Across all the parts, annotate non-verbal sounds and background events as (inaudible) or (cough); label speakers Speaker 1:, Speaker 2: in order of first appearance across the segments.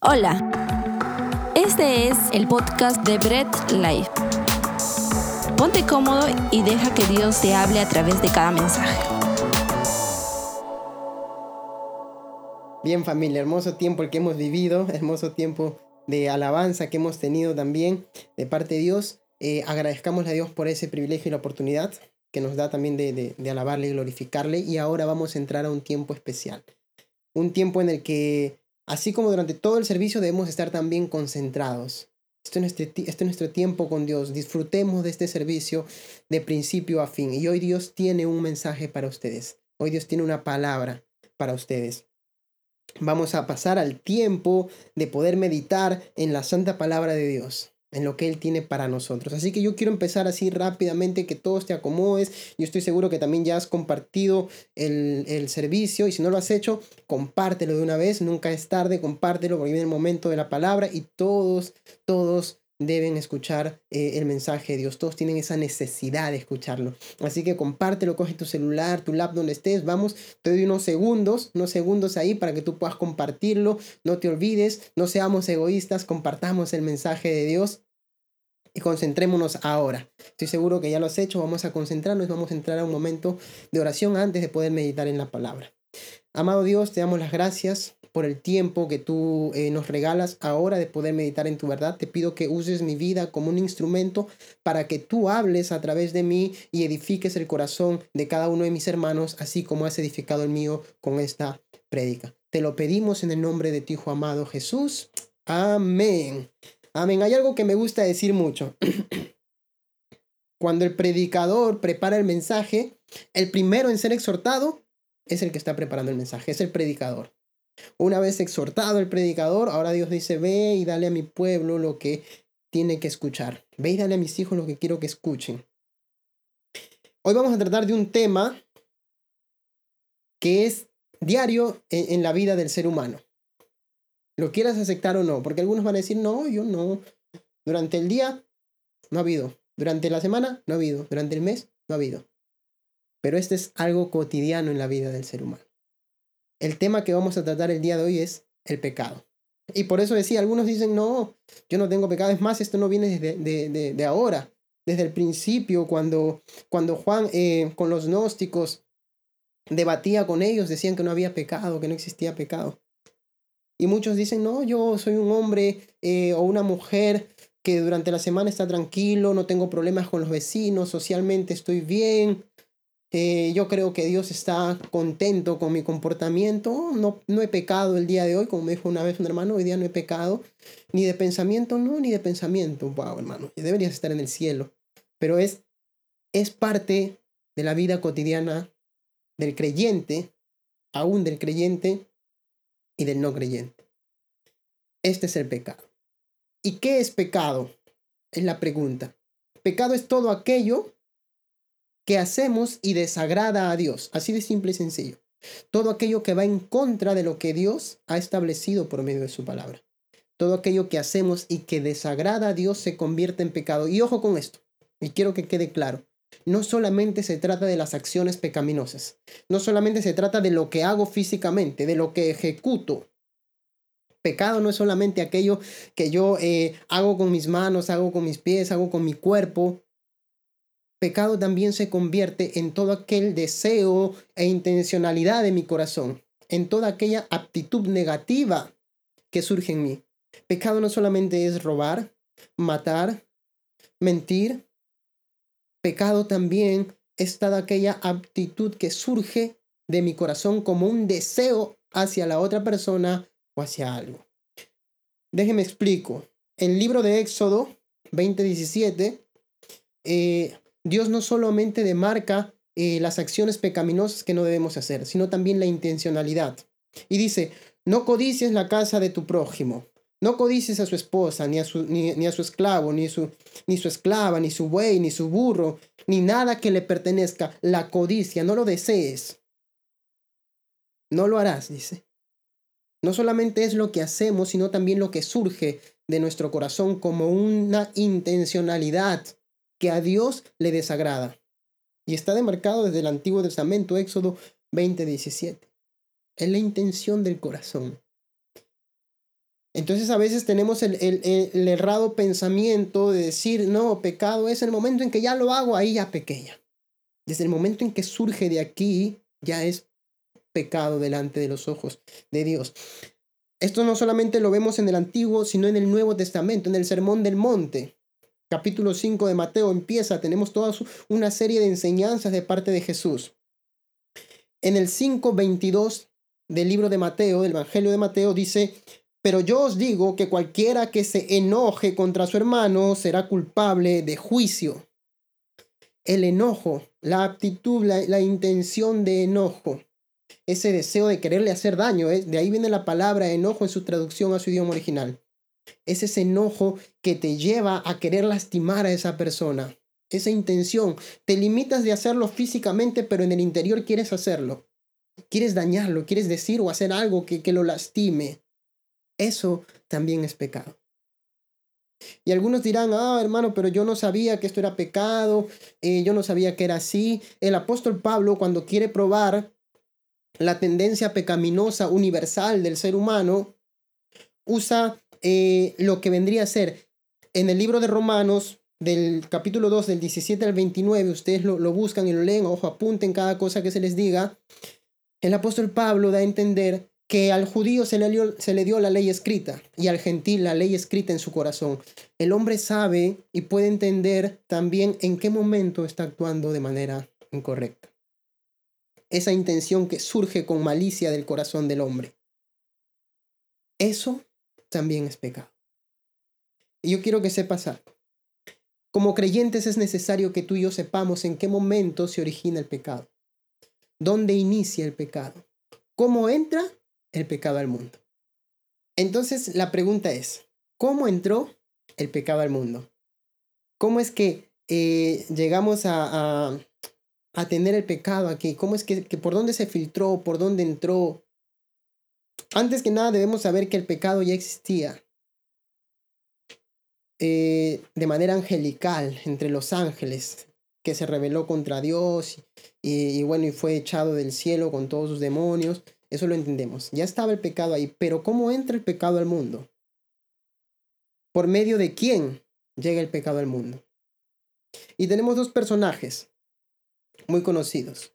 Speaker 1: Hola, este es el podcast de Bread Life. Ponte cómodo y deja que Dios te hable a través de cada mensaje.
Speaker 2: Bien familia, hermoso tiempo el que hemos vivido, hermoso tiempo de alabanza que hemos tenido también de parte de Dios. Eh, agradezcamos a Dios por ese privilegio y la oportunidad que nos da también de, de alabarle y glorificarle. Y ahora vamos a entrar a un tiempo especial. Un tiempo en el que Así como durante todo el servicio debemos estar también concentrados. Esto es, nuestro, este es nuestro tiempo con Dios. Disfrutemos de este servicio de principio a fin. Y hoy Dios tiene un mensaje para ustedes. Hoy Dios tiene una palabra para ustedes. Vamos a pasar al tiempo de poder meditar en la santa palabra de Dios en lo que Él tiene para nosotros. Así que yo quiero empezar así rápidamente, que todos te acomodes. Yo estoy seguro que también ya has compartido el, el, servicio y si no lo has hecho, compártelo de una vez. Nunca es tarde, compártelo porque viene el momento de la palabra y todos, todos deben escuchar eh, el mensaje de Dios. Todos tienen esa necesidad de escucharlo. Así que compártelo, coge tu celular, tu lap, donde estés. Vamos, te doy unos segundos, unos segundos ahí para que tú puedas compartirlo. No te olvides, no seamos egoístas, compartamos el mensaje de Dios. Y concentrémonos ahora. Estoy seguro que ya lo has hecho. Vamos a concentrarnos. Vamos a entrar a un momento de oración antes de poder meditar en la palabra. Amado Dios, te damos las gracias por el tiempo que tú eh, nos regalas ahora de poder meditar en tu verdad. Te pido que uses mi vida como un instrumento para que tú hables a través de mí y edifiques el corazón de cada uno de mis hermanos, así como has edificado el mío con esta prédica. Te lo pedimos en el nombre de tu Hijo amado Jesús. Amén. Amén. Hay algo que me gusta decir mucho. (clears throat) Cuando el predicador prepara el mensaje, el primero en ser exhortado es el que está preparando el mensaje, es el predicador. Una vez exhortado el predicador, ahora Dios dice, ve y dale a mi pueblo lo que tiene que escuchar. Ve y dale a mis hijos lo que quiero que escuchen. Hoy vamos a tratar de un tema que es diario en, la vida del ser humano. Lo quieras aceptar o no, porque algunos van a decir, no, yo no. Durante el día no ha habido. Durante la semana no ha habido. Durante el mes no ha habido. Pero este es algo cotidiano en la vida del ser humano el tema que vamos a tratar el día de hoy es el pecado. Y por eso decía, algunos dicen, no, yo no tengo pecado. Es más, esto no viene desde de, ahora, desde el principio, cuando, cuando Juan eh, con los gnósticos debatía con ellos, decían que no había pecado, que no existía pecado. Y muchos dicen, no, yo soy un hombre eh, o una mujer que durante la semana está tranquilo, no tengo problemas con los vecinos, socialmente estoy bien, eh, yo creo que Dios está contento con mi comportamiento. No, no he pecado el día de hoy, como me dijo una vez un hermano, hoy día no he pecado. Ni de pensamiento, no, ni de pensamiento. Wow, hermano, deberías estar en el cielo. Pero es, es parte de la vida cotidiana del creyente, aún del creyente y del no creyente. Este es el pecado. ¿Y qué es pecado? Es la pregunta. Pecado es todo aquello que hacemos y desagrada a Dios. Así de simple y sencillo. Todo aquello que va en contra de lo que Dios ha establecido por medio de su palabra. Todo aquello que hacemos y que desagrada a Dios se convierte en pecado. Y ojo con esto, y quiero que quede claro. No solamente se trata de las acciones pecaminosas, no solamente se trata de lo que hago físicamente, de lo que ejecuto, Pecado no es solamente aquello que yo eh, hago con mis manos, hago con mis pies, hago con mi cuerpo, pecado también se convierte en todo aquel deseo e intencionalidad de mi corazón, en toda aquella aptitud negativa que surge en mí. Pecado no solamente es robar, matar, mentir. Pecado también es toda aquella aptitud que surge de mi corazón como un deseo hacia la otra persona o hacia algo. Déjeme explico. El libro de Éxodo 20:17 eh, Dios no solamente demarca eh, las acciones pecaminosas que no debemos hacer, sino también la intencionalidad. Y dice, no codicies la casa de tu prójimo, no codicies a su esposa, ni a su, ni, a su esclavo, ni su, ni su esclava, ni su buey, ni su burro, ni nada que le pertenezca. La codicia, no lo desees. No lo harás, dice. No solamente es lo que hacemos, sino también lo que surge de nuestro corazón como una intencionalidad que a Dios le desagrada. Y está demarcado desde el Antiguo Testamento, Éxodo 20:17. Es la intención del corazón. Entonces a veces tenemos el, el, errado pensamiento de decir, no, pecado es el momento en que ya lo hago, ahí ya pequeña. Desde el momento en que surge de aquí, ya es pecado delante de los ojos de Dios. Esto no solamente lo vemos en el Antiguo, sino en el Nuevo Testamento, en el Sermón del Monte. Capítulo 5 de Mateo empieza, tenemos toda una serie de enseñanzas de parte de Jesús. En el 5.22 del libro de Mateo, del Evangelio de Mateo, dice, pero yo os digo que cualquiera que se enoje contra su hermano será culpable de juicio. El enojo, la aptitud, la, intención de enojo, ese deseo de quererle hacer daño, ¿eh? de ahí viene la palabra enojo en su traducción a su idioma original. Es ese enojo que te lleva a querer lastimar a esa persona. Esa intención. Te limitas de hacerlo físicamente, pero en el interior quieres hacerlo. Quieres dañarlo, quieres decir o hacer algo que, que lo lastime. Eso también es pecado. Y algunos dirán, ah, hermano, pero yo no sabía que esto era pecado, eh, yo no sabía que era así. El apóstol Pablo, cuando quiere probar la tendencia pecaminosa universal del ser humano, usa eh, lo que vendría a ser en el libro de Romanos, del capítulo 2, del 17 al 29, ustedes lo, lo buscan y lo leen, ojo, apunten cada cosa que se les diga. El apóstol Pablo da a entender que al judío se le, dio, se le dio la ley escrita y al gentil la ley escrita en su corazón. El hombre sabe y puede entender también en qué momento está actuando de manera incorrecta. Esa intención que surge con malicia del corazón del hombre. Eso también es pecado. Y yo quiero que sepas algo. Como creyentes es necesario que tú y yo sepamos en qué momento se origina el pecado, dónde inicia el pecado, cómo entra el pecado al mundo. Entonces la pregunta es, ¿cómo entró el pecado al mundo? ¿Cómo es que eh, llegamos a, a, tener el pecado aquí? ¿Cómo es que, que por dónde se filtró, por dónde entró? Antes que nada debemos saber que el pecado ya existía eh, de manera angelical entre los ángeles, que se rebeló contra Dios y, y bueno, y fue echado del cielo con todos sus demonios. Eso lo entendemos. Ya estaba el pecado ahí, pero ¿cómo entra el pecado al mundo? ¿Por medio de quién llega el pecado al mundo? Y tenemos dos personajes muy conocidos.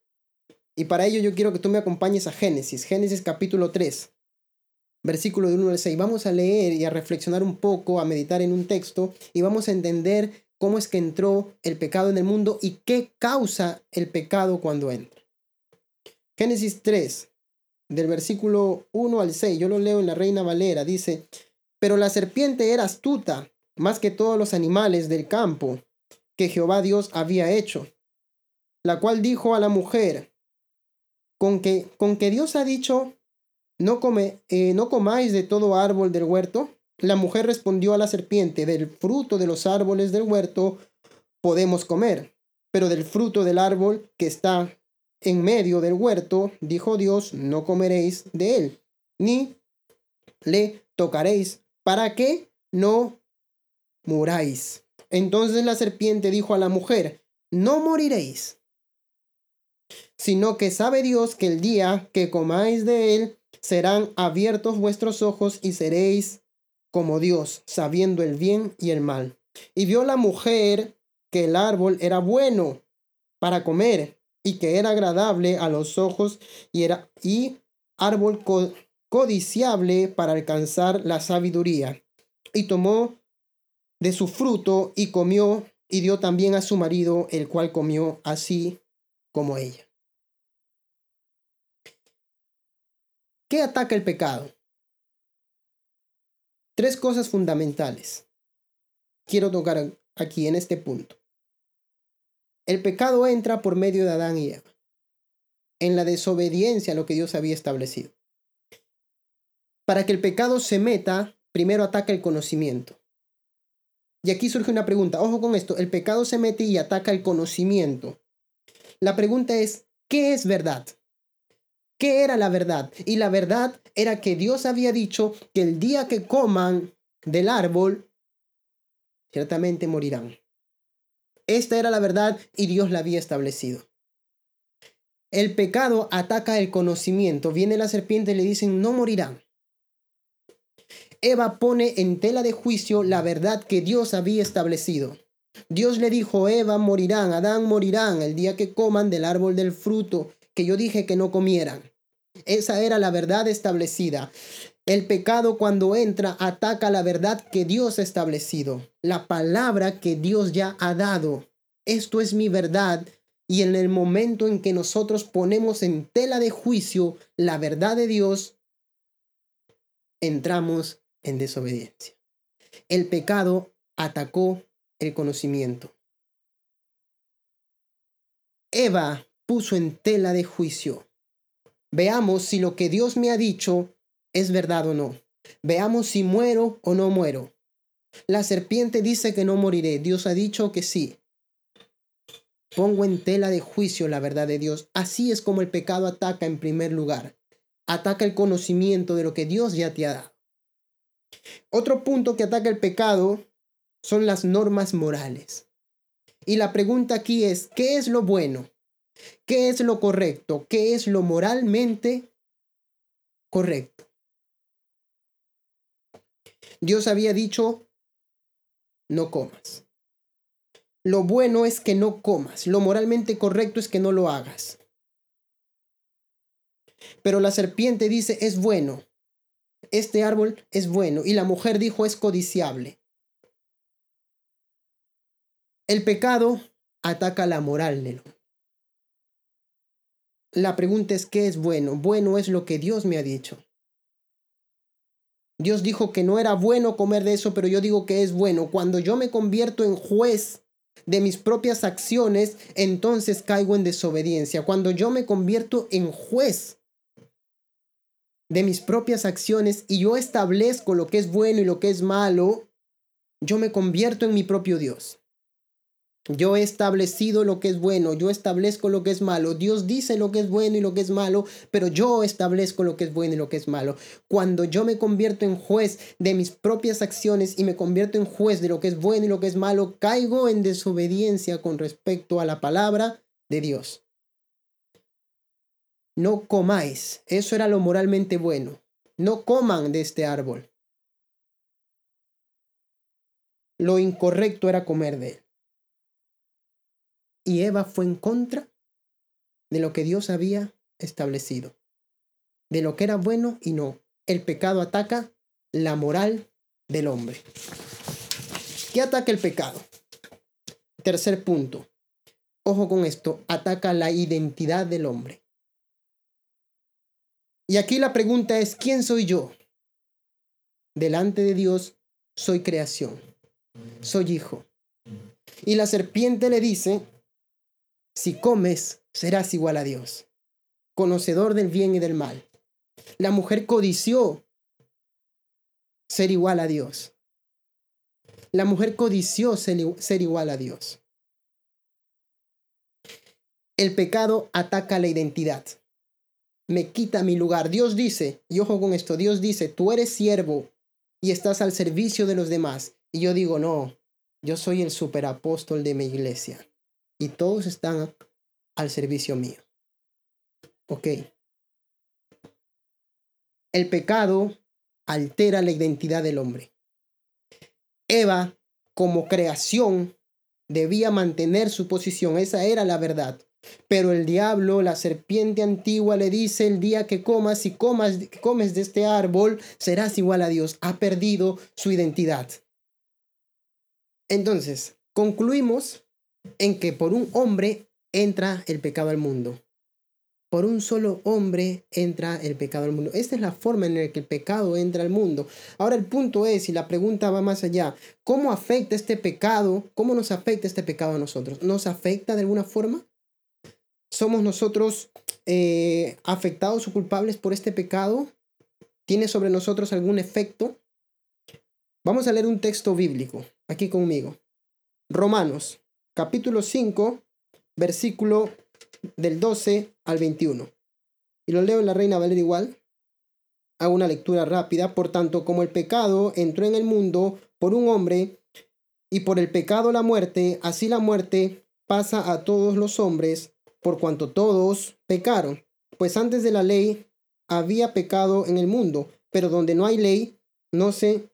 Speaker 2: Y para ello yo quiero que tú me acompañes a Génesis, Génesis capítulo 3, versículo de 1 al 6. Vamos a leer y a reflexionar un poco, a meditar en un texto y vamos a entender cómo es que entró el pecado en el mundo y qué causa el pecado cuando entra. Génesis 3, del versículo 1 al 6, yo lo leo en la Reina Valera, dice, pero la serpiente era astuta más que todos los animales del campo que Jehová Dios había hecho, la cual dijo a la mujer, con que, con que Dios ha dicho, no, come, eh, no comáis de todo árbol del huerto. La mujer respondió a la serpiente, del fruto de los árboles del huerto podemos comer, pero del fruto del árbol que está en medio del huerto, dijo Dios, no comeréis de él, ni le tocaréis, para que no muráis. Entonces la serpiente dijo a la mujer, no moriréis, sino que sabe Dios que el día que comáis de él, serán abiertos vuestros ojos y seréis como Dios, sabiendo el bien y el mal. Y vio la mujer que el árbol era bueno para comer y que era agradable a los ojos y era y árbol codiciable para alcanzar la sabiduría. Y tomó de su fruto y comió y dio también a su marido, el cual comió así como ella. ¿Qué ataca el pecado? Tres cosas fundamentales. Quiero tocar aquí en este punto. El pecado entra por medio de Adán y Eva, en la desobediencia a lo que Dios había establecido. Para que el pecado se meta, primero ataca el conocimiento. Y aquí surge una pregunta, ojo con esto, el pecado se mete y ataca el conocimiento. La pregunta es, ¿qué es verdad? ¿Qué era la verdad? Y la verdad era que Dios había dicho que el día que coman del árbol, ciertamente morirán. Esta era la verdad y Dios la había establecido. El pecado ataca el conocimiento. Viene la serpiente y le dicen, no morirán. Eva pone en tela de juicio la verdad que Dios había establecido. Dios le dijo, Eva morirán, Adán morirán el día que coman del árbol del fruto que yo dije que no comieran. Esa era la verdad establecida. El pecado cuando entra ataca la verdad que Dios ha establecido, la palabra que Dios ya ha dado. Esto es mi verdad. Y en el momento en que nosotros ponemos en tela de juicio la verdad de Dios, entramos en desobediencia. El pecado atacó el conocimiento. Eva puso en tela de juicio. Veamos si lo que Dios me ha dicho es verdad o no. Veamos si muero o no muero. La serpiente dice que no moriré. Dios ha dicho que sí. Pongo en tela de juicio la verdad de Dios. Así es como el pecado ataca en primer lugar. Ataca el conocimiento de lo que Dios ya te ha dado. Otro punto que ataca el pecado son las normas morales. Y la pregunta aquí es, ¿qué es lo bueno? ¿Qué es lo correcto? ¿Qué es lo moralmente correcto? Dios había dicho, no comas. Lo bueno es que no comas. Lo moralmente correcto es que no lo hagas. Pero la serpiente dice, es bueno. Este árbol es bueno. Y la mujer dijo, es codiciable. El pecado ataca la moral de La pregunta es, ¿qué es bueno? Bueno es lo que Dios me ha dicho. Dios dijo que no era bueno comer de eso, pero yo digo que es bueno. Cuando yo me convierto en juez de mis propias acciones, entonces caigo en desobediencia. Cuando yo me convierto en juez de mis propias acciones y yo establezco lo que es bueno y lo que es malo, yo me convierto en mi propio Dios. Yo he establecido lo que es bueno, yo establezco lo que es malo. Dios dice lo que es bueno y lo que es malo, pero yo establezco lo que es bueno y lo que es malo. Cuando yo me convierto en juez de mis propias acciones y me convierto en juez de lo que es bueno y lo que es malo, caigo en desobediencia con respecto a la palabra de Dios. No comáis, eso era lo moralmente bueno. No coman de este árbol. Lo incorrecto era comer de él. Y Eva fue en contra de lo que Dios había establecido, de lo que era bueno y no. El pecado ataca la moral del hombre. ¿Qué ataca el pecado? Tercer punto. Ojo con esto, ataca la identidad del hombre. Y aquí la pregunta es, ¿quién soy yo? Delante de Dios soy creación, soy hijo. Y la serpiente le dice, si comes, serás igual a Dios, conocedor del bien y del mal. La mujer codició ser igual a Dios. La mujer codició ser, igual a Dios. El pecado ataca la identidad. Me quita mi lugar. Dios dice, y ojo con esto, Dios dice, tú eres siervo y estás al servicio de los demás. Y yo digo, no, yo soy el superapóstol de mi iglesia y todos están al servicio mío. Ok. El pecado altera la identidad del hombre. Eva, como creación, debía mantener su posición. Esa era la verdad. Pero el diablo, la serpiente antigua, le dice, el día que comas y comas, comes de este árbol, serás igual a Dios. Ha perdido su identidad. Entonces, concluimos en que por un hombre entra el pecado al mundo. Por un solo hombre entra el pecado al mundo. Esta es la forma en la que el pecado entra al mundo. Ahora el punto es, y la pregunta va más allá, ¿cómo afecta este pecado? ¿Cómo nos afecta este pecado a nosotros? ¿Nos afecta de alguna forma? ¿Somos nosotros eh, afectados o culpables por este pecado? ¿Tiene sobre nosotros algún efecto? Vamos a leer un texto bíblico aquí conmigo. Romanos capítulo 5, versículo del 12 al 21. Y lo leo en la Reina Valeria igual. Hago una lectura rápida. Por tanto, como el pecado entró en el mundo por un hombre, y por el pecado la muerte, así la muerte pasa a todos los hombres, por cuanto todos pecaron. Pues antes de la ley había pecado en el mundo, pero donde no hay ley, no se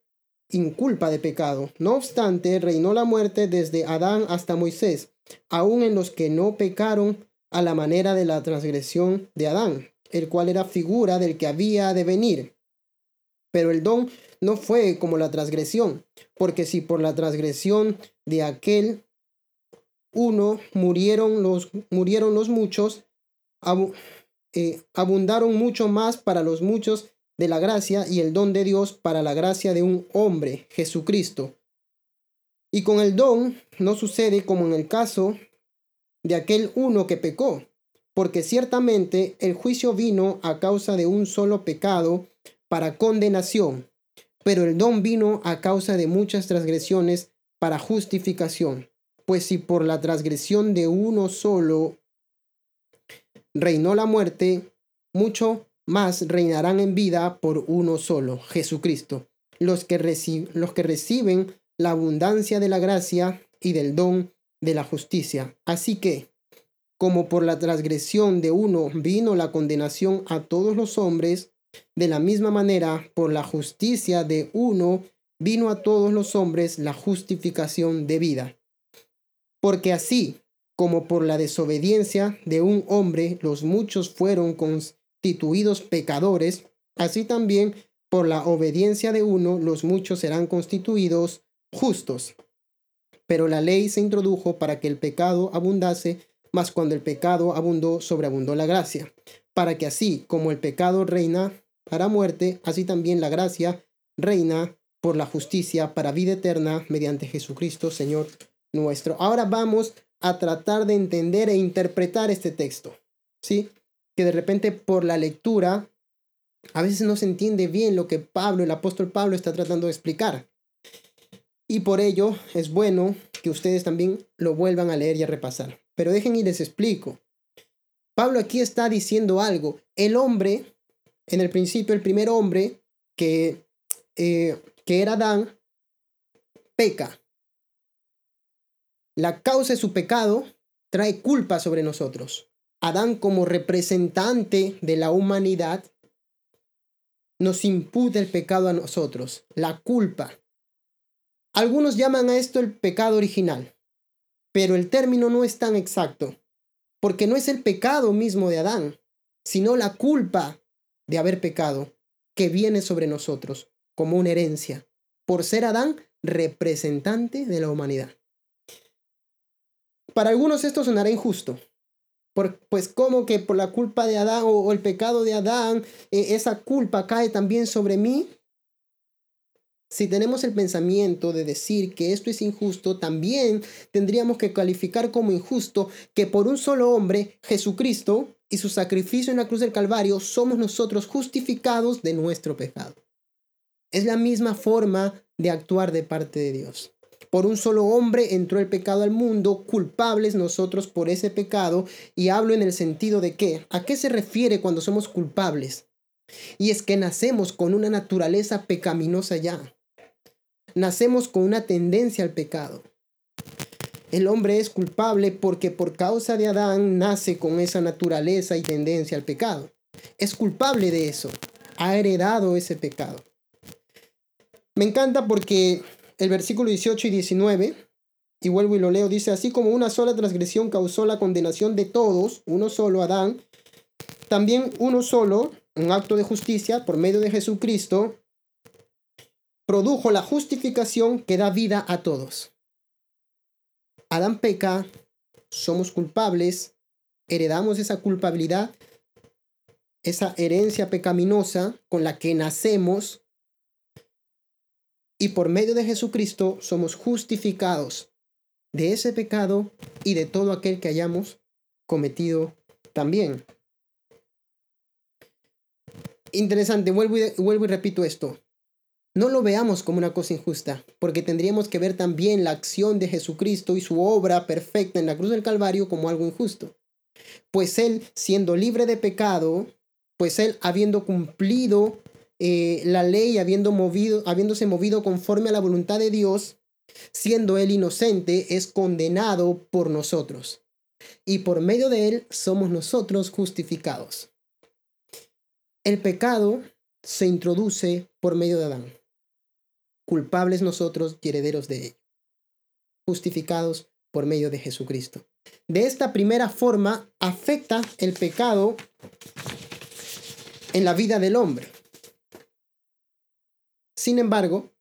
Speaker 2: inculpa de pecado. No obstante, reinó la muerte desde Adán hasta Moisés, aun en los que no pecaron a la manera de la transgresión de Adán, el cual era figura del que había de venir. Pero el don no fue como la transgresión, porque si por la transgresión de aquel uno murieron los, murieron los muchos, eh, abundaron mucho más para los muchos de la gracia y el don de Dios para la gracia de un hombre, Jesucristo. Y con el don no sucede como en el caso de aquel uno que pecó, porque ciertamente el juicio vino a causa de un solo pecado para condenación, pero el don vino a causa de muchas transgresiones para justificación. Pues si por la transgresión de uno solo reinó la muerte, mucho más reinarán en vida por uno solo, Jesucristo, los que, los que reciben la abundancia de la gracia y del don de la justicia. Así que, como por la transgresión de uno vino la condenación a todos los hombres, de la misma manera, por la justicia de uno vino a todos los hombres la justificación de vida. Porque así como por la desobediencia de un hombre los muchos fueron constituidos pecadores, así también por la obediencia de uno los muchos serán constituidos justos. Pero la ley se introdujo para que el pecado abundase, mas cuando el pecado abundó, sobreabundó la gracia, para que así como el pecado reina para muerte, así también la gracia reina por la justicia para vida eterna mediante Jesucristo, Señor nuestro. Ahora vamos a tratar de entender e interpretar este texto, ¿sí? Que de repente por la lectura a veces no se entiende bien lo que Pablo, el apóstol Pablo, está tratando de explicar. Y por ello es bueno que ustedes también lo vuelvan a leer y a repasar. Pero dejen y les explico. Pablo aquí está diciendo algo. El hombre, en el principio, el primer hombre que, eh, que era Adán, peca. La causa de su pecado trae culpa sobre nosotros. Adán como representante de la humanidad nos imputa el pecado a nosotros, la culpa. Algunos llaman a esto el pecado original, pero el término no es tan exacto, porque no es el pecado mismo de Adán, sino la culpa de haber pecado que viene sobre nosotros como una herencia, por ser Adán representante de la humanidad. Para algunos esto sonará injusto, pues como que por la culpa de Adán o, el pecado de Adán, eh, esa culpa cae también sobre mí. Si tenemos el pensamiento de decir que esto es injusto, también tendríamos que calificar como injusto que por un solo hombre, Jesucristo, y su sacrificio en la cruz del Calvario, somos nosotros justificados de nuestro pecado. Es la misma forma de actuar de parte de Dios. Por un solo hombre entró el pecado al mundo, culpables nosotros por ese pecado, y hablo en el sentido de que, ¿a qué se refiere cuando somos culpables? Y es que nacemos con una naturaleza pecaminosa ya. Nacemos con una tendencia al pecado. El hombre es culpable porque por causa de Adán nace con esa naturaleza y tendencia al pecado. Es culpable de eso. Ha heredado ese pecado. Me encanta porque el versículo 18 y 19, y vuelvo y lo leo, dice, así como una sola transgresión causó la condenación de todos, uno solo, Adán, también uno solo, un acto de justicia por medio de Jesucristo, produjo la justificación que da vida a todos. Adán peca, somos culpables, heredamos esa culpabilidad, esa herencia pecaminosa con la que nacemos, y por medio de Jesucristo somos justificados de ese pecado y de todo aquel que hayamos cometido también. Interesante, vuelvo y, vuelvo y repito esto. No lo veamos como una cosa injusta, porque tendríamos que ver también la acción de Jesucristo y su obra perfecta en la cruz del Calvario como algo injusto. Pues Él, siendo libre de pecado, pues Él, habiendo cumplido eh, la ley habiendo movido, habiéndose movido conforme a la voluntad de Dios, siendo él inocente, es condenado por nosotros. Y por medio de él somos nosotros justificados. El pecado se introduce por medio de Adán. culpables nosotros y herederos de ello, justificados por medio de Jesucristo. De esta primera forma afecta el pecado en la vida del hombre. Sin embargo,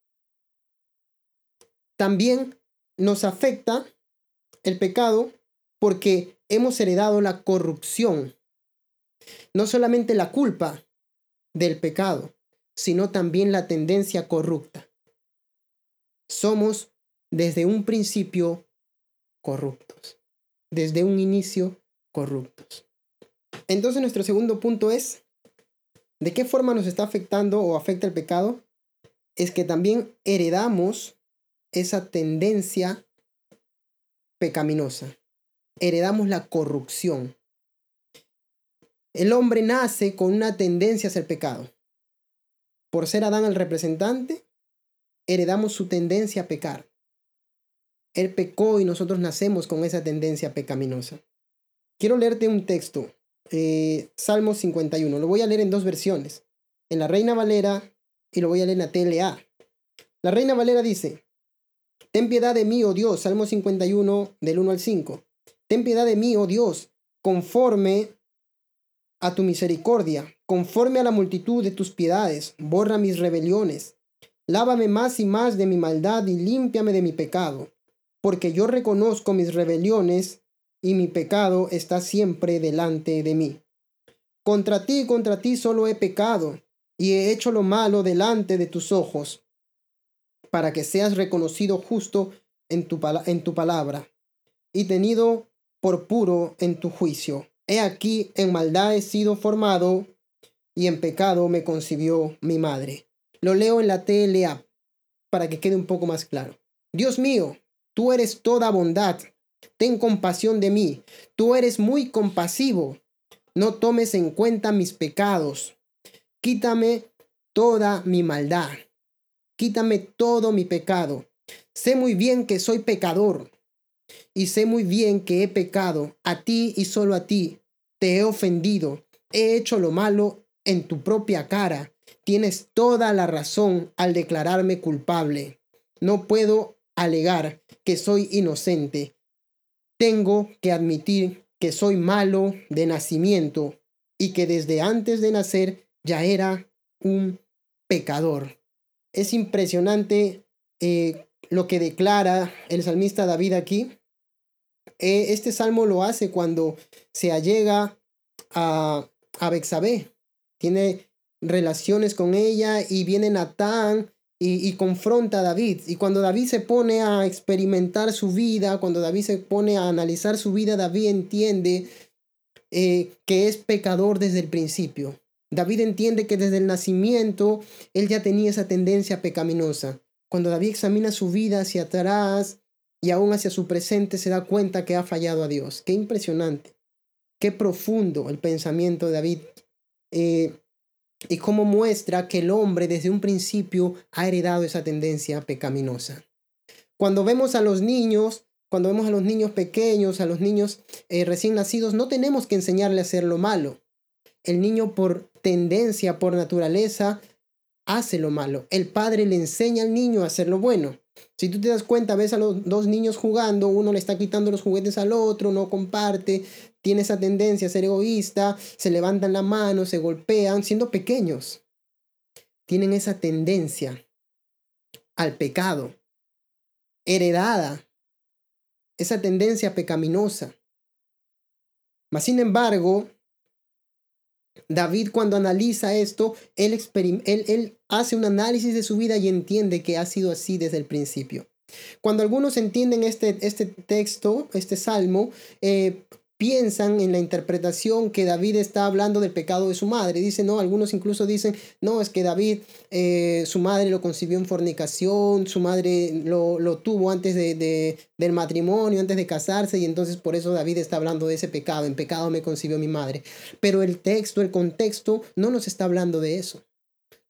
Speaker 2: también nos afecta el pecado porque hemos heredado la corrupción. No solamente la culpa del pecado, sino también la tendencia corrupta. Somos desde un principio corruptos, desde un inicio corruptos. Entonces nuestro segundo punto es, ¿de qué forma nos está afectando o afecta el pecado? Es que también heredamos esa tendencia pecaminosa. Heredamos la corrupción. El hombre nace con una tendencia hacia el pecado. Por ser Adán el representante, heredamos su tendencia a pecar. Él pecó y nosotros nacemos con esa tendencia pecaminosa. Quiero leerte un texto, eh, Salmo 51. Lo voy a leer en dos versiones, en la Reina Valera y lo voy a leer en la TLA. La Reina Valera dice, Ten piedad de mí, oh Dios, Salmo 51 del 1 al 5. Ten piedad de mí, oh Dios, conforme a tu misericordia, conforme a la multitud de tus piedades, borra mis rebeliones. Lávame más y más de mi maldad y límpiame de mi pecado, porque yo reconozco mis rebeliones y mi pecado está siempre delante de mí. Contra ti, contra ti solo he pecado y he hecho lo malo delante de tus ojos, para que seas reconocido justo en tu, en tu palabra y tenido por puro en tu juicio. He aquí, en maldad he sido formado y en pecado me concibió mi madre. Lo leo en la TLA para que quede un poco más claro. Dios mío, tú eres toda bondad. Ten compasión de mí. Tú eres muy compasivo. No tomes en cuenta mis pecados. Quítame toda mi maldad. Quítame todo mi pecado. Sé muy bien que soy pecador y sé muy bien que he pecado a ti y solo a ti. Te he ofendido, he hecho lo malo en tu propia cara. Tienes toda la razón al declararme culpable. No puedo alegar que soy inocente. Tengo que admitir que soy malo de nacimiento y que desde antes de nacer ya era un pecador. Es impresionante eh, lo que declara el salmista David aquí. Eh, este salmo lo hace cuando se allega a, a Bexabé. Tiene relaciones con ella y viene Natán y, y, confronta a David. Y cuando David se pone a experimentar su vida, cuando David se pone a analizar su vida, David entiende eh, que es pecador desde el principio. David entiende que desde el nacimiento él ya tenía esa tendencia pecaminosa. Cuando David examina su vida hacia atrás y aún hacia su presente, se da cuenta que ha fallado a Dios. Qué impresionante, qué profundo el pensamiento de David. Eh, y cómo muestra que el hombre desde un principio ha heredado esa tendencia pecaminosa. Cuando vemos a los niños, cuando vemos a los niños pequeños, a los niños eh, recién nacidos, no tenemos que enseñarle a hacer lo malo. El niño por tendencia, por naturaleza, hace lo malo. El padre le enseña al niño a hacer lo bueno. Si tú te das cuenta, ves a los dos niños jugando, uno le está quitando los juguetes al otro, no comparte, tiene esa tendencia a ser egoísta, se levantan la mano, se golpean, siendo pequeños. Tienen esa tendencia al pecado, heredada, esa tendencia pecaminosa. Mas, sin embargo, David cuando analiza esto, él, él, hace un análisis de su vida y entiende que ha sido así desde el principio. Cuando algunos entienden este, este texto, este salmo, eh, piensan en la interpretación que David está hablando del pecado de su madre. Dicen, no, algunos incluso dicen, no, es que David, eh, su madre lo concibió en fornicación, su madre lo, lo tuvo antes de, del matrimonio, antes de casarse, y entonces por eso David está hablando de ese pecado, en pecado me concibió mi madre. Pero el texto, el contexto, no nos está hablando de eso.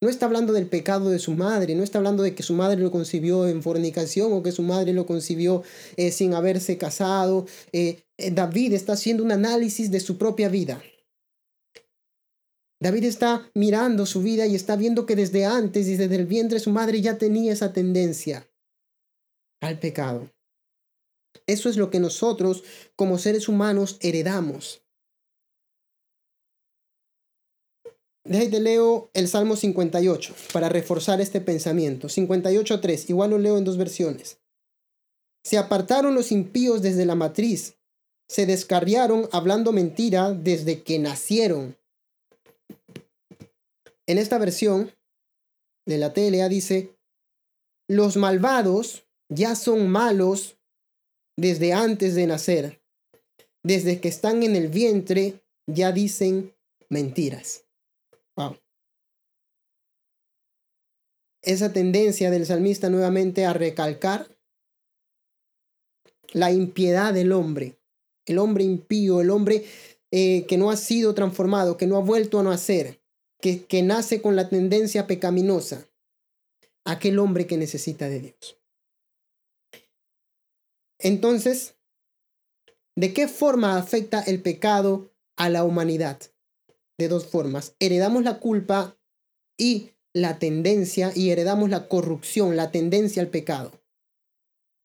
Speaker 2: No está hablando del pecado de su madre, no está hablando de que su madre lo concibió en fornicación o que su madre lo concibió eh, sin haberse casado. Eh, eh, David está haciendo un análisis de su propia vida. David está mirando su vida y está viendo que desde antes y desde el vientre su madre ya tenía esa tendencia al pecado. Eso es lo que nosotros como seres humanos heredamos. Déjate leo el Salmo 58 para reforzar este pensamiento. 58.3, igual lo leo en dos versiones. Se apartaron los impíos desde la matriz, se descarriaron hablando mentira desde que nacieron. En esta versión de la TLA dice, los malvados ya son malos desde antes de nacer. Desde que están en el vientre ya dicen mentiras. Esa tendencia del salmista nuevamente a recalcar la impiedad del hombre, el hombre impío, el hombre eh, que no ha sido transformado, que no ha vuelto a nacer, que, que nace con la tendencia pecaminosa, aquel hombre que necesita de Dios. Entonces, ¿de qué forma afecta el pecado a la humanidad? De dos formas. Heredamos la culpa y la tendencia, y heredamos la corrupción, la tendencia al pecado,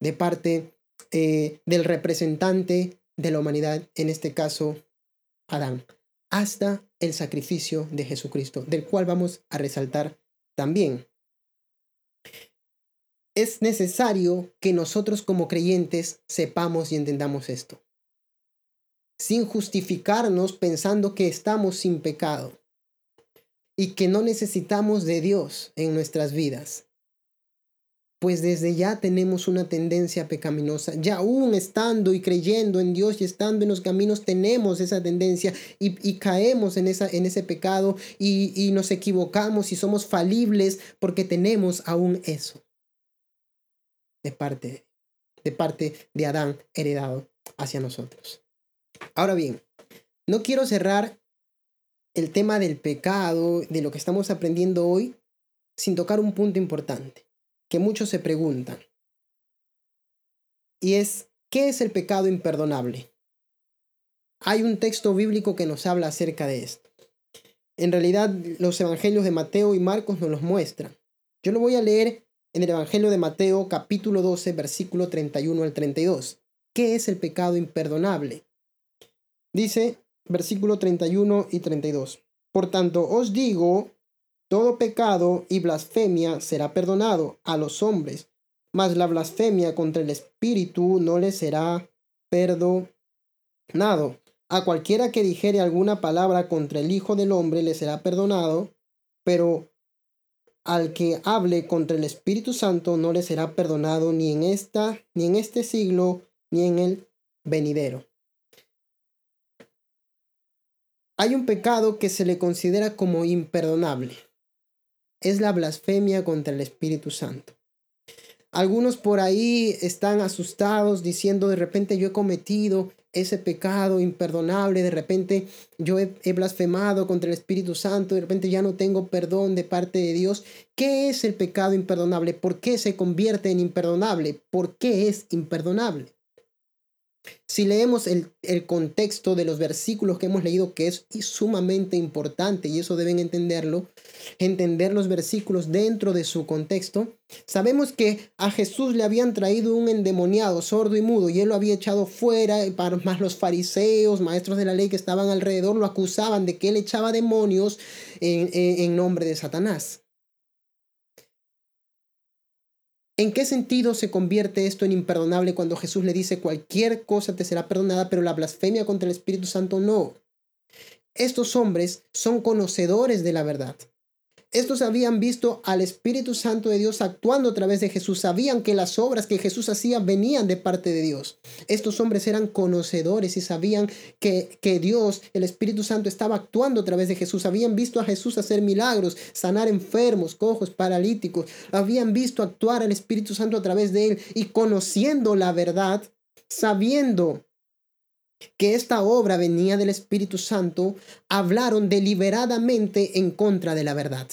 Speaker 2: de parte eh, del representante de la humanidad, en este caso Adán, hasta el sacrificio de Jesucristo, del cual vamos a resaltar también. Es necesario que nosotros como creyentes sepamos y entendamos esto, sin justificarnos pensando que estamos sin pecado y que no necesitamos de Dios en nuestras vidas pues desde ya tenemos una tendencia pecaminosa. Ya aún estando y creyendo en Dios y estando en los caminos, tenemos esa tendencia y, caemos en, esa, en ese pecado y, y nos equivocamos y somos falibles porque tenemos aún eso. De parte, de parte de Adán heredado hacia nosotros. Ahora bien, no quiero cerrar el tema del pecado, de lo que estamos aprendiendo hoy, sin tocar un punto importante que muchos se preguntan. Y es, ¿qué es el pecado imperdonable? Hay un texto bíblico que nos habla acerca de esto. En realidad, los evangelios de Mateo y Marcos nos los muestran. Yo lo voy a leer en el Evangelio de Mateo capítulo 12, versículo 31 al 32. ¿Qué es el pecado imperdonable? Dice versículo 31 y 32. Por tanto, os digo todo pecado y blasfemia será perdonado a los hombres, mas la blasfemia contra el Espíritu no le será perdonado. A cualquiera que dijere alguna palabra contra el Hijo del Hombre le será perdonado, pero al que hable contra el Espíritu Santo no le será perdonado ni en esta, ni en este siglo, ni en el venidero. Hay un pecado que se le considera como imperdonable es la blasfemia contra el Espíritu Santo. Algunos por ahí están asustados diciendo de repente yo he cometido ese pecado imperdonable, de repente yo he, blasfemado contra el Espíritu Santo, de repente ya no tengo perdón de parte de Dios. ¿Qué es el pecado imperdonable? ¿Por qué se convierte en imperdonable? ¿Por qué es imperdonable? Si leemos el, contexto de los versículos que hemos leído, que es sumamente importante, y eso deben entenderlo, entender los versículos dentro de su contexto, sabemos que a Jesús le habían traído un endemoniado, sordo y mudo, y él lo había echado fuera, más los fariseos, maestros de la ley que estaban alrededor, lo acusaban de que él echaba demonios en nombre de Satanás. ¿En qué sentido se convierte esto en imperdonable cuando Jesús le dice cualquier cosa te será perdonada, pero la blasfemia contra el Espíritu Santo no? Estos hombres son conocedores de la verdad. Estos habían visto al Espíritu Santo de Dios actuando a través de Jesús. Sabían que las obras que Jesús hacía venían de parte de Dios. Estos hombres eran conocedores y sabían que, que Dios, el Espíritu Santo, estaba actuando a través de Jesús. Habían visto a Jesús hacer milagros, sanar enfermos, cojos, paralíticos. Habían visto actuar al Espíritu Santo a través de él y conociendo la verdad, sabiendo que esta obra venía del Espíritu Santo, hablaron deliberadamente en contra de la verdad.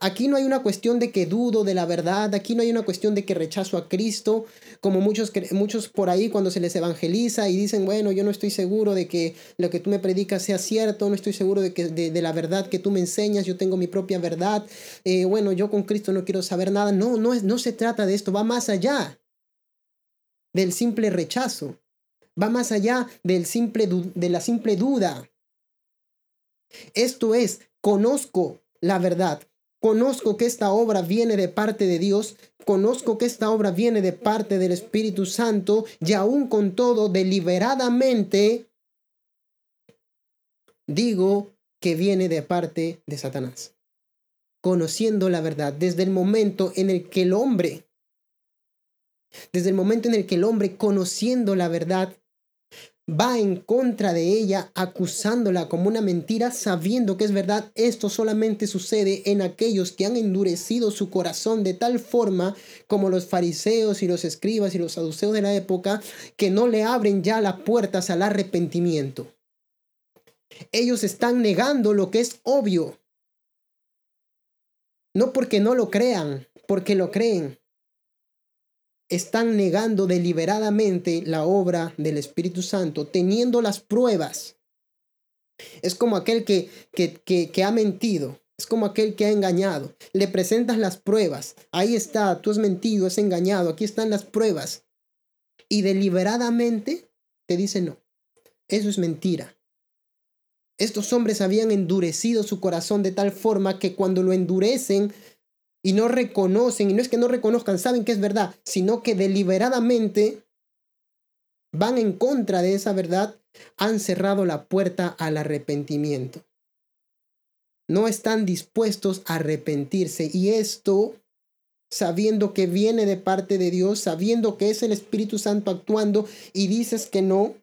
Speaker 2: Aquí no hay una cuestión de que dudo de la verdad, aquí no hay una cuestión de que rechazo a Cristo, como muchos, muchos por ahí cuando se les evangeliza y dicen, bueno, yo no estoy seguro de que lo que tú me predicas sea cierto, no estoy seguro de, que, de, la verdad que tú me enseñas, yo tengo mi propia verdad, eh, bueno, yo con Cristo no quiero saber nada. No, no, es, no se trata de esto, va más allá del simple rechazo, va más allá del simple, de la simple duda. Esto es, conozco la verdad, conozco que esta obra viene de parte de Dios, conozco que esta obra viene de parte del Espíritu Santo y aún con todo deliberadamente digo que viene de parte de Satanás. Conociendo la verdad desde el momento en el que el hombre, desde el momento en el que el hombre conociendo la verdad va en contra de ella, acusándola como una mentira, sabiendo que es verdad. Esto solamente sucede en aquellos que han endurecido su corazón de tal forma como los fariseos y los escribas y los saduceos de la época, que no le abren ya las puertas al arrepentimiento. Ellos están negando lo que es obvio. No porque no lo crean, porque lo creen están negando deliberadamente la obra del Espíritu Santo, teniendo las pruebas. Es como aquel que, que, que, ha mentido, es como aquel que ha engañado. Le presentas las pruebas. Ahí está, tú has mentido, has engañado, aquí están las pruebas. Y deliberadamente te dice no. Eso es mentira. Estos hombres habían endurecido su corazón de tal forma que cuando lo endurecen y no reconocen, y no es que no reconozcan, saben que es verdad, sino que deliberadamente van en contra de esa verdad, han cerrado la puerta al arrepentimiento. No están dispuestos a arrepentirse y esto sabiendo que viene de parte de Dios, sabiendo que es el Espíritu Santo actuando y dices que no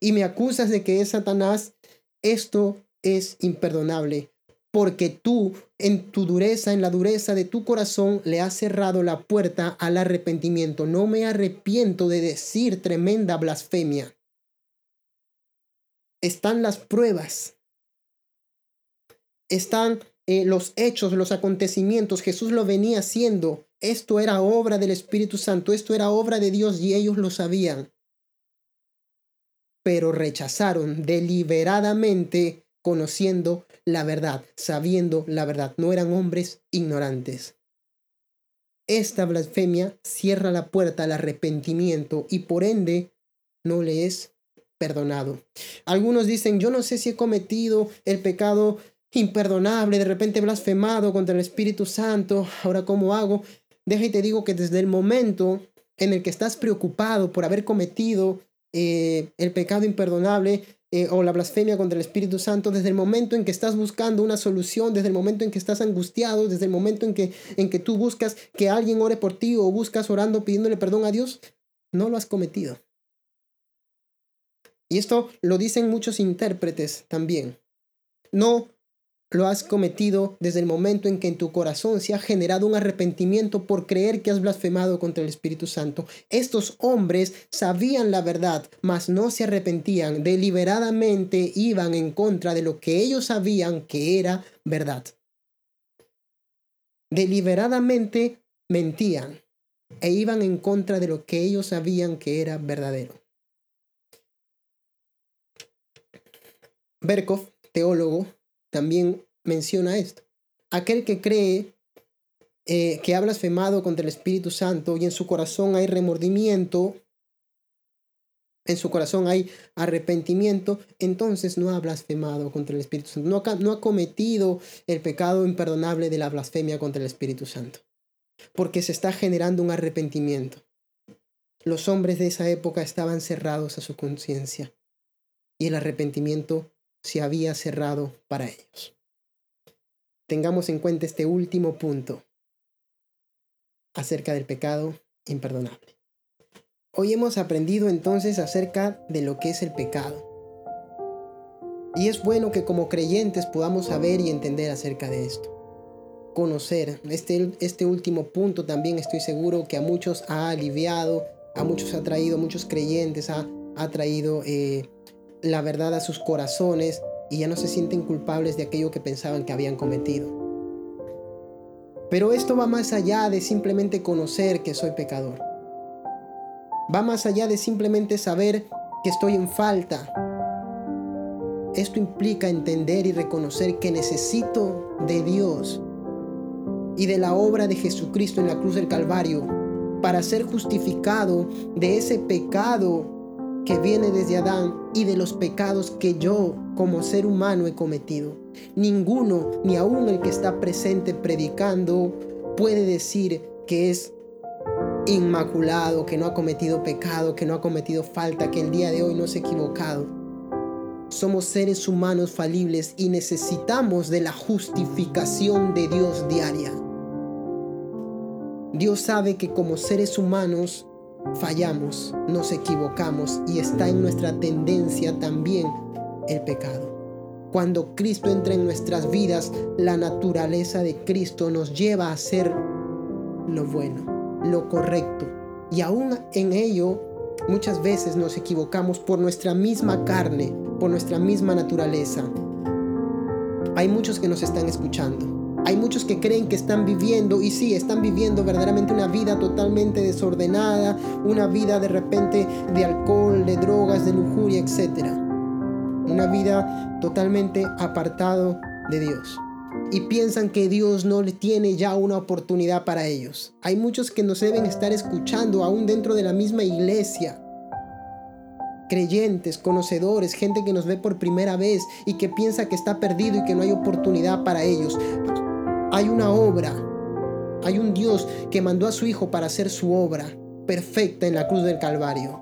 Speaker 2: y me acusas de que es Satanás, esto es imperdonable porque tú en tu dureza, en la dureza de tu corazón, le has cerrado la puerta al arrepentimiento. No me arrepiento de decir tremenda blasfemia. Están las pruebas. Están eh, los hechos, los acontecimientos. Jesús lo venía haciendo. Esto era obra del Espíritu Santo. Esto era obra de Dios y ellos lo sabían. Pero rechazaron deliberadamente conociendo la verdad, sabiendo la verdad. No eran hombres ignorantes. Esta blasfemia cierra la puerta al arrepentimiento y por ende no le es perdonado. Algunos dicen, yo no sé si he cometido el pecado imperdonable, de repente blasfemado contra el Espíritu Santo, ahora cómo hago. Deja y te digo que desde el momento en el que estás preocupado por haber cometido eh, el pecado imperdonable, eh, o la blasfemia contra el Espíritu Santo, desde el momento en que estás buscando una solución, desde el momento en que estás angustiado, desde el momento en que, en que tú buscas que alguien ore por ti o buscas orando pidiéndole perdón a Dios, no lo has cometido. Y esto lo dicen muchos intérpretes también. No lo has cometido desde el momento en que en tu corazón se ha generado un arrepentimiento por creer que has blasfemado contra el Espíritu Santo. Estos hombres sabían la verdad, mas no se arrepentían. Deliberadamente iban en contra de lo que ellos sabían que era verdad. Deliberadamente mentían e iban en contra de lo que ellos sabían que era verdadero. Berkov, teólogo, también menciona esto. Aquel que cree eh, que ha blasfemado contra el Espíritu Santo y en su corazón hay remordimiento, en su corazón hay arrepentimiento, entonces no ha blasfemado contra el Espíritu Santo, no ha, no ha cometido el pecado imperdonable de la blasfemia contra el Espíritu Santo, porque se está generando un arrepentimiento. Los hombres de esa época estaban cerrados a su conciencia y el arrepentimiento se había cerrado para ellos. Tengamos en cuenta este último punto acerca del pecado imperdonable. Hoy hemos aprendido entonces acerca de lo que es el pecado. Y es bueno que como creyentes podamos saber y entender acerca de esto. Conocer. Este, este último punto también estoy seguro que a muchos ha aliviado, a muchos ha traído, muchos creyentes ha, ha traído eh, la verdad a sus corazones y ya no se sienten culpables de aquello que pensaban que habían cometido. Pero esto va más allá de simplemente conocer que soy pecador. Va más allá de simplemente saber que estoy en falta. Esto implica entender y reconocer que necesito de Dios y de la obra de Jesucristo en la cruz del Calvario para ser justificado de ese pecado que viene desde Adán y de los pecados que yo como ser humano he cometido. Ninguno, ni aún el que está presente predicando, puede decir que es inmaculado, que no ha cometido pecado, que no ha cometido falta, que el día de hoy no se ha equivocado. Somos seres humanos falibles y necesitamos de la justificación de Dios diaria. Dios sabe que como seres humanos fallamos, nos equivocamos y está en nuestra tendencia también el pecado. Cuando Cristo entra en nuestras vidas, la naturaleza de Cristo nos lleva a hacer lo bueno, lo correcto. Y aún en ello, muchas veces nos equivocamos por nuestra misma carne, por nuestra misma naturaleza. Hay muchos que nos están escuchando hay muchos que creen que están viviendo, y sí, están viviendo verdaderamente una vida totalmente desordenada, una vida de repente de alcohol, de drogas, de lujuria, etc. Una vida totalmente apartado de Dios. Y piensan que Dios no tiene ya una oportunidad para ellos. Hay muchos que nos deben estar escuchando aún dentro de la misma iglesia creyentes, conocedores, gente que nos ve por primera vez y que piensa que está perdido y que no hay oportunidad para ellos hay una obra, hay un Dios que mandó a su Hijo para hacer su obra perfecta en la cruz del Calvario.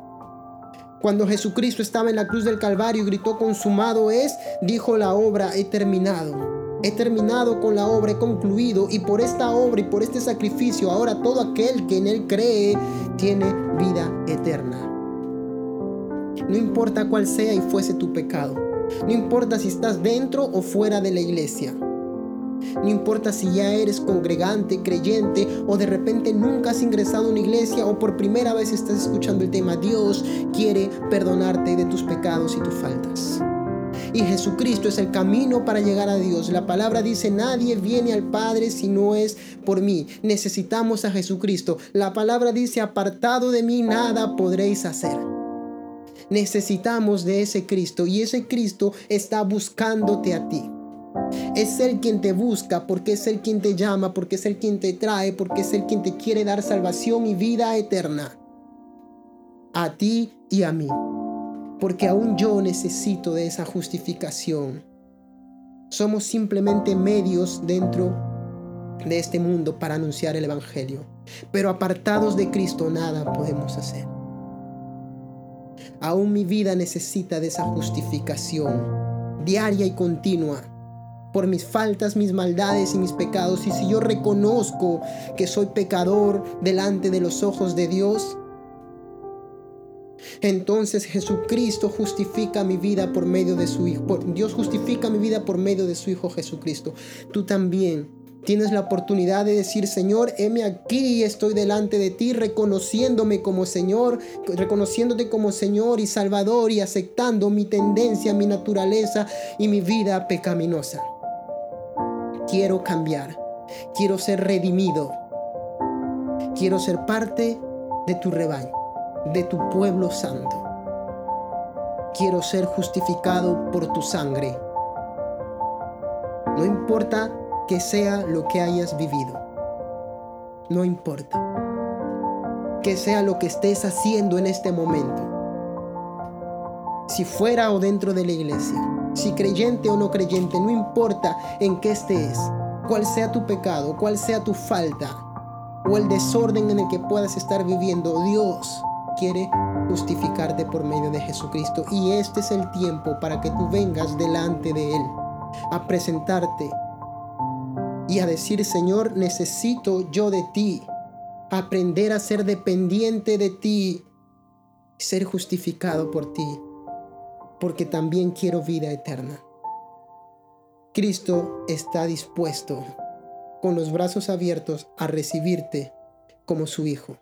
Speaker 2: Cuando Jesucristo estaba en la cruz del Calvario y gritó, consumado es, dijo la obra, he terminado. He terminado con la obra, he concluido y por esta obra y por este sacrificio ahora todo aquel que en él cree tiene vida eterna. No importa cuál sea y fuese tu pecado. No importa si estás dentro o fuera de la iglesia. No importa si ya eres congregante, creyente o de repente nunca has ingresado a una iglesia o por primera vez estás escuchando el tema, Dios quiere perdonarte de tus pecados y tus faltas. Y Jesucristo es el camino para llegar a Dios. La palabra dice, nadie viene al Padre si no es por mí. Necesitamos a Jesucristo. La palabra dice, apartado de mí nada podréis hacer. Necesitamos de ese Cristo y ese Cristo está buscándote a ti. Es Él quien te busca, porque es Él quien te llama, porque es Él quien te trae, porque es Él quien te quiere dar salvación y vida eterna. A ti y a mí. Porque aún yo necesito de esa justificación. Somos simplemente medios dentro de este mundo para anunciar el Evangelio. Pero apartados de Cristo nada podemos hacer. Aún mi vida necesita de esa justificación diaria y continua por mis faltas, mis maldades y mis pecados. Y si yo reconozco que soy pecador delante de los ojos de Dios, entonces Jesucristo justifica mi vida por medio de su Hijo. Dios justifica mi vida por medio de su Hijo Jesucristo. Tú también tienes la oportunidad de decir, Señor, heme aquí, estoy delante de ti, reconociéndome como Señor, reconociéndote como Señor y Salvador y aceptando mi tendencia, mi naturaleza y mi vida pecaminosa quiero cambiar, quiero ser redimido, quiero ser parte de tu rebaño, de tu pueblo santo. Quiero ser justificado por tu sangre. No importa que sea lo que hayas vivido. No importa. Que sea lo que estés haciendo en este momento. Si fuera o dentro de la iglesia si creyente o no creyente, no importa en qué estés, cuál sea tu pecado, cuál sea tu falta o el desorden en el que puedas estar viviendo, Dios quiere justificarte por medio de Jesucristo. Y este es el tiempo para que tú vengas delante de Él, a presentarte y a decir, Señor, necesito yo de ti, aprender a ser dependiente de ti, ser justificado por ti porque también quiero vida eterna. Cristo está dispuesto, con los brazos abiertos, a recibirte como su Hijo.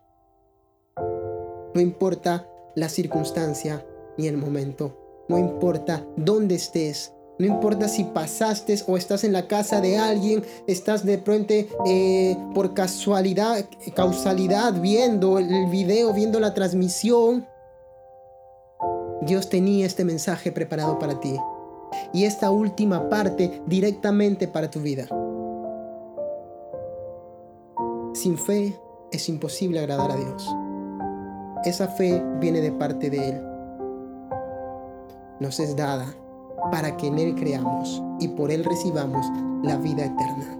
Speaker 2: No importa la circunstancia ni el momento, no importa dónde estés, No importa si pasaste o estás en la casa de alguien, estás de pronto eh, por casualidad, causalidad viendo el video, viendo la transmisión. Dios tenía este mensaje preparado para ti. Y esta última parte directamente para tu vida. Sin fe es imposible agradar a Dios. Esa fe viene de parte de Él. Nos es dada para que en Él creamos y por Él recibamos la vida eterna.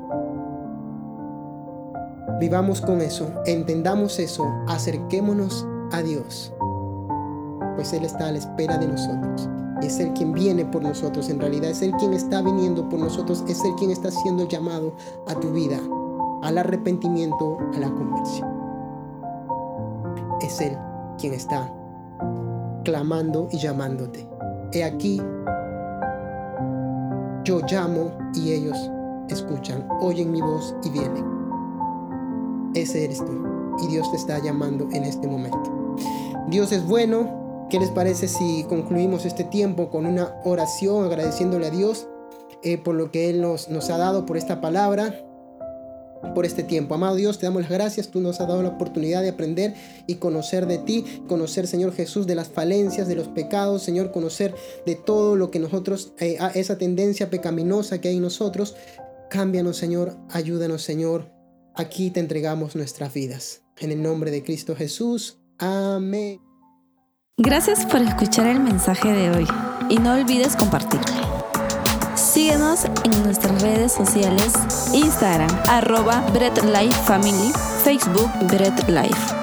Speaker 2: Vivamos con eso, entendamos eso, acerquémonos a Dios, pues Él está a la espera de nosotros. Es Él quien viene por nosotros, en realidad es Él quien está viniendo por nosotros, es Él quien está siendo llamado a tu vida, al arrepentimiento, a la conversión. Es Él quien está clamando y llamándote. He aquí yo llamo y ellos escuchan, oyen mi voz y vienen. Ese eres tú y Dios te está llamando en este momento. Dios es bueno. ¿Qué les parece si concluimos este tiempo con una oración agradeciéndole a Dios eh, por lo que Él nos, ha dado, por esta palabra? por este tiempo. Amado Dios, te damos las gracias. Tú nos has dado la oportunidad de aprender y conocer de ti, conocer, Señor Jesús, de las falencias, de los pecados, Señor, conocer de todo lo que nosotros, eh, esa tendencia pecaminosa que hay en nosotros. Cámbianos, Señor, ayúdanos, Señor. Aquí te entregamos nuestras vidas. En el nombre de Cristo Jesús. Amén.
Speaker 1: Gracias por escuchar el mensaje de hoy y no olvides compartirlo. Síguenos en nuestras redes sociales, Instagram, arroba Bread Life Family, Facebook Bread Life.